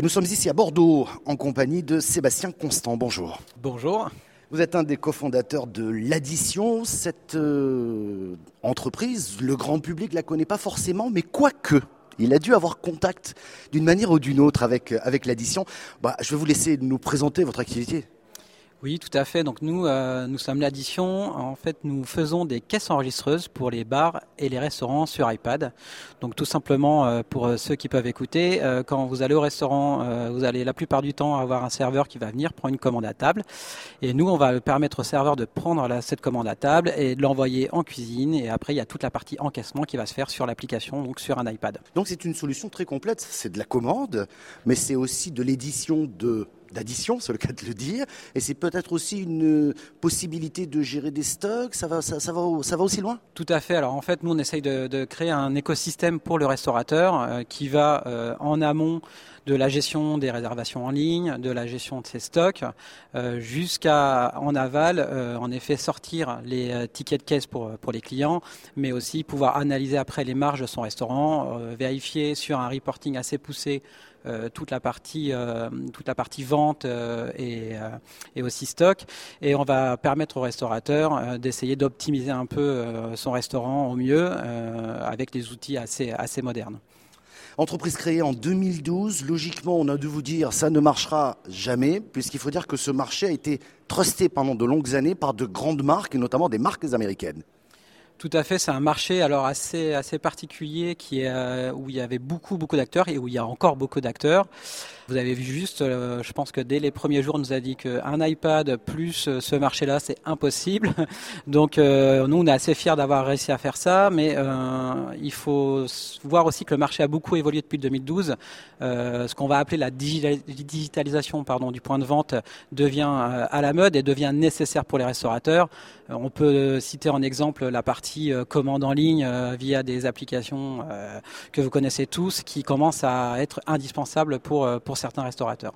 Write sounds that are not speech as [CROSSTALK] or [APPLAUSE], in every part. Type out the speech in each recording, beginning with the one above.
Et nous sommes ici à Bordeaux en compagnie de Sébastien Constant. Bonjour. Bonjour. Vous êtes un des cofondateurs de l'Addition. Cette euh, entreprise, le grand public la connaît pas forcément, mais quoique. Il a dû avoir contact d'une manière ou d'une autre avec, avec l'addition. Bah, je vais vous laisser nous présenter votre activité. Oui, tout à fait. Donc nous, euh, nous sommes l'addition. En fait, nous faisons des caisses enregistreuses pour les bars et les restaurants sur iPad. Donc tout simplement, euh, pour euh, ceux qui peuvent écouter, quand vous allez au restaurant, vous allez la plupart du temps avoir un serveur qui va venir prendre une commande à table. Et nous, on va permettre au serveur de prendre cette commande à table et de l'envoyer en cuisine. Et après, il y a toute la partie encaissement qui va se faire sur l'application, donc sur un iPad. Donc c'est une solution très complète. C'est de la commande, mais c'est aussi de l'édition de d'addition, c'est le cas de le dire, et c'est peut-être aussi une possibilité de gérer des stocks, ça va, ça, va, ça va aussi loin. Tout à fait, alors en fait nous on essaye de, créer un écosystème pour le restaurateur euh, qui va euh, en amont de la gestion des réservations en ligne, de la gestion de ses stocks, euh, jusqu'à en aval, en effet sortir les tickets de caisse pour, les clients, mais aussi pouvoir analyser après les marges de son restaurant, vérifier sur un reporting assez poussé euh, toute la partie euh, toute la partie vente euh, et, et, aussi stock et on va permettre au restaurateur d'essayer d'optimiser un peu son restaurant au mieux avec des outils assez assez modernes. Entreprise créée en 2012, logiquement on a dû vous dire ça ne marchera jamais puisqu'il faut dire que ce marché a été trusté pendant de longues années par de grandes marques et notamment des marques américaines. Tout à fait, c'est un marché alors assez assez particulier qui est euh, où il y avait beaucoup beaucoup d'acteurs et où il y a encore beaucoup d'acteurs. Vous avez vu juste, euh, je pense que dès les premiers jours, on nous a dit qu'un iPad plus euh, ce marché-là, c'est impossible. [LAUGHS] Donc nous, on est assez fiers d'avoir réussi à faire ça, mais il faut voir aussi que le marché a beaucoup évolué depuis 2012. ce qu'on va appeler la digitalisation pardon, du point de vente devient à la mode et devient nécessaire pour les restaurateurs. On peut citer en exemple la partie commande en ligne via des applications que vous connaissez tous, qui commence à être indispensable pour, certains restaurateurs.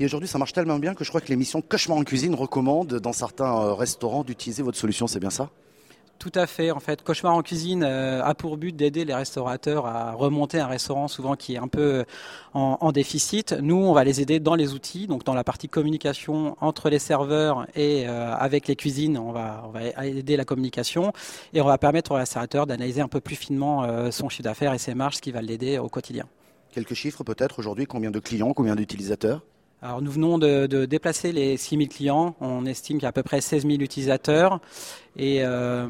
Et aujourd'hui, ça marche tellement bien que je crois que l'émission Cauchemar en cuisine recommande dans certains euh, restaurants d'utiliser votre solution, c'est bien ça? Tout à fait. En fait, Cauchemar en cuisine euh, a pour but d'aider les restaurateurs à remonter un restaurant souvent qui est un peu euh, en, déficit. Nous, on va les aider dans les outils, donc dans la partie communication entre les serveurs et avec les cuisines. On va, on va aider la communication et on va permettre au restaurateur d'analyser un peu plus finement son chiffre d'affaires et ses marges, ce qui va l'aider au quotidien. Quelques chiffres peut-être aujourd'hui, combien de clients, combien d'utilisateurs? Alors nous venons de, de déplacer les 6 000 clients. On estime qu'il y a à peu près 16 000 utilisateurs. Et euh,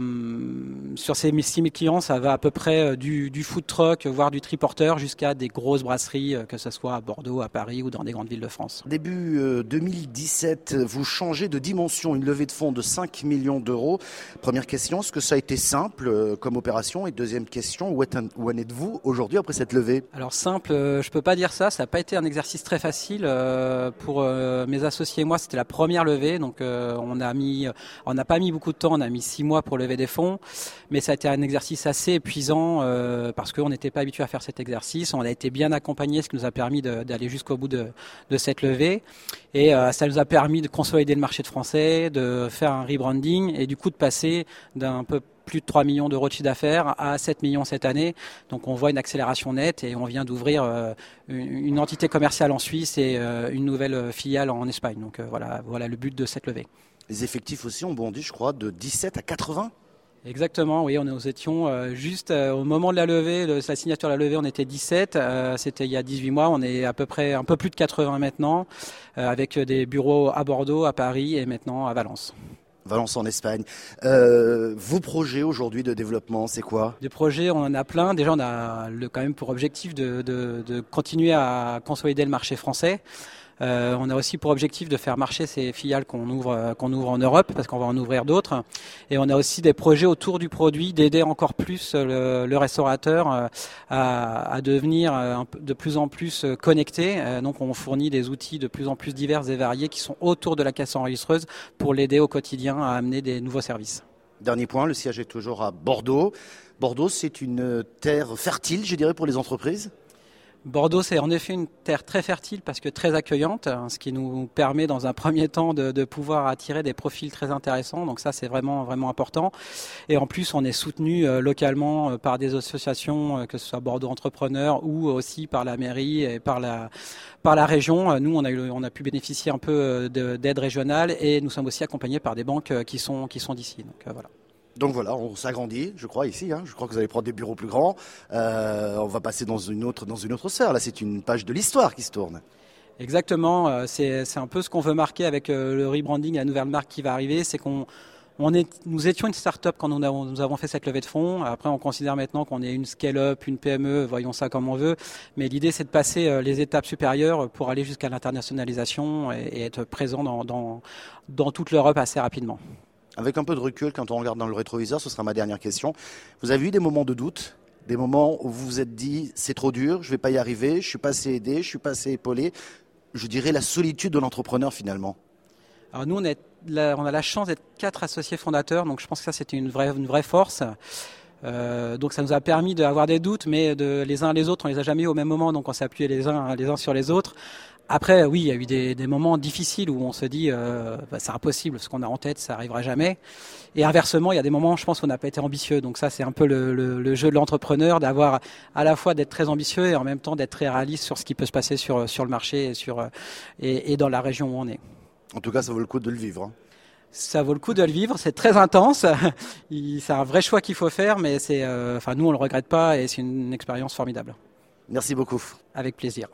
sur ces 6 000 clients, ça va à peu près euh, du, du food truck, voire du triporteur, jusqu'à des grosses brasseries, euh, que ce soit à Bordeaux, à Paris ou dans des grandes villes de France. Début 2017, vous changez de dimension, une levée de fonds de 5 millions d'euros. Première question, est-ce que ça a été simple comme opération? Et deuxième question, où, en êtes-vous aujourd'hui après cette levée? Alors simple, je peux pas dire ça. Ça n'a pas été un exercice très facile pour mes associés et moi. C'était la première levée, donc on a mis, on n'a pas mis beaucoup de temps. On a mis six mois pour lever des fonds, mais ça a été un exercice assez épuisant euh, parce qu'on n'était pas habitué à faire cet exercice. On a été bien accompagné, ce qui nous a permis d'aller jusqu'au bout de, cette levée. Et euh, ça nous a permis de consolider le marché de français, de faire un rebranding et du coup de passer d'un peu plus de 3 millions d'euros de chiffre d'affaires à 7 millions cette année. Donc on voit une accélération nette et on vient d'ouvrir euh, une entité commerciale en Suisse et une nouvelle filiale en Espagne. Donc voilà, voilà le but de cette levée. Les effectifs aussi ont bondi, je crois, de 17 à 80 Exactement, oui, on nous étions euh, juste euh, au moment de la levée, de la signature de la levée, on était 17, euh, c'était il y a 18 mois, on est à peu près un peu plus de 80 maintenant, avec des bureaux à Bordeaux, à Paris et maintenant à Valence. Valence en Espagne. vos projets aujourd'hui de développement, c'est quoi? Des projets, on en a plein. Déjà, on a le, quand même pour objectif de, de continuer à consolider le marché français. Euh, on a aussi pour objectif de faire marcher ces filiales qu'on ouvre, euh, ouvre en Europe, parce qu'on va en ouvrir d'autres. Et on a aussi des projets autour du produit, d'aider encore plus le, restaurateur euh, à, devenir de plus en plus connecté. Donc on fournit des outils de plus en plus divers et variés qui sont autour de la caisse enregistreuse pour l'aider au quotidien à amener des nouveaux services. Dernier point, le siège est toujours à Bordeaux. Bordeaux, c'est une terre fertile, je dirais, pour les entreprises? Bordeaux, c'est en effet une terre très fertile parce que très accueillante, hein, ce qui nous permet dans un premier temps de, pouvoir attirer des profils très intéressants. Donc ça, c'est vraiment vraiment important. Et en plus, on est soutenu euh, localement euh, par des associations, euh, que ce soit Bordeaux Entrepreneurs ou aussi par la mairie et par la par la région. Nous, on a eu, on a pu bénéficier un peu d'aide régionale et nous sommes aussi accompagnés par des banques qui sont qui sont d'ici. Donc voilà. Donc voilà, on s'agrandit, je crois, ici. Hein. Je crois que vous allez prendre des bureaux plus grands. Euh, on va passer dans une autre, dans une autre sphère. Là, c'est une page de l'histoire qui se tourne. Exactement. Euh, c'est un peu ce qu'on veut marquer avec euh, le rebranding, la nouvelle marque qui va arriver. C'est qu'on on est, nous étions une start-up quand nous avons, fait cette levée de fonds. Après, on considère maintenant qu'on est une scale-up, une PME, voyons ça comme on veut. Mais l'idée, c'est de passer les étapes supérieures pour aller jusqu'à l'internationalisation et, être présent dans, dans toute l'Europe assez rapidement. Avec un peu de recul, quand on regarde dans le rétroviseur, ce sera ma dernière question. Vous avez eu des moments de doute des moments où vous vous êtes dit c'est trop dur, je vais pas y arriver, je suis pas assez aidé, je suis pas assez épaulé. Je dirais la solitude de l'entrepreneur finalement. Alors nous on, on a la chance d'être quatre associés fondateurs, donc je pense que ça c'était une vraie, une vraie force. Euh, donc ça nous a permis d'avoir des doutes, mais les uns les autres, on les a jamais eu au même moment, donc on s'est appuyé les uns les uns sur les autres. Après, oui, il y a eu des, des moments difficiles où on se dit euh, bah, c'est impossible, ce qu'on a en tête, ça arrivera jamais. Et inversement, il y a des moments, je pense, qu'on n'a pas été ambitieux. Donc ça, c'est un peu le, le, le jeu de l'entrepreneur, d'avoir à la fois d'être très ambitieux et en même temps d'être très réaliste sur ce qui peut se passer sur sur le marché et sur et, et dans la région où on est. En tout cas, ça vaut le coup de le vivre. Hein. Ça vaut le coup de le vivre. C'est très intense. [LAUGHS] c'est un vrai choix qu'il faut faire, mais c'est, euh, enfin, nous, on le regrette pas et c'est une expérience formidable. Merci beaucoup. Avec plaisir.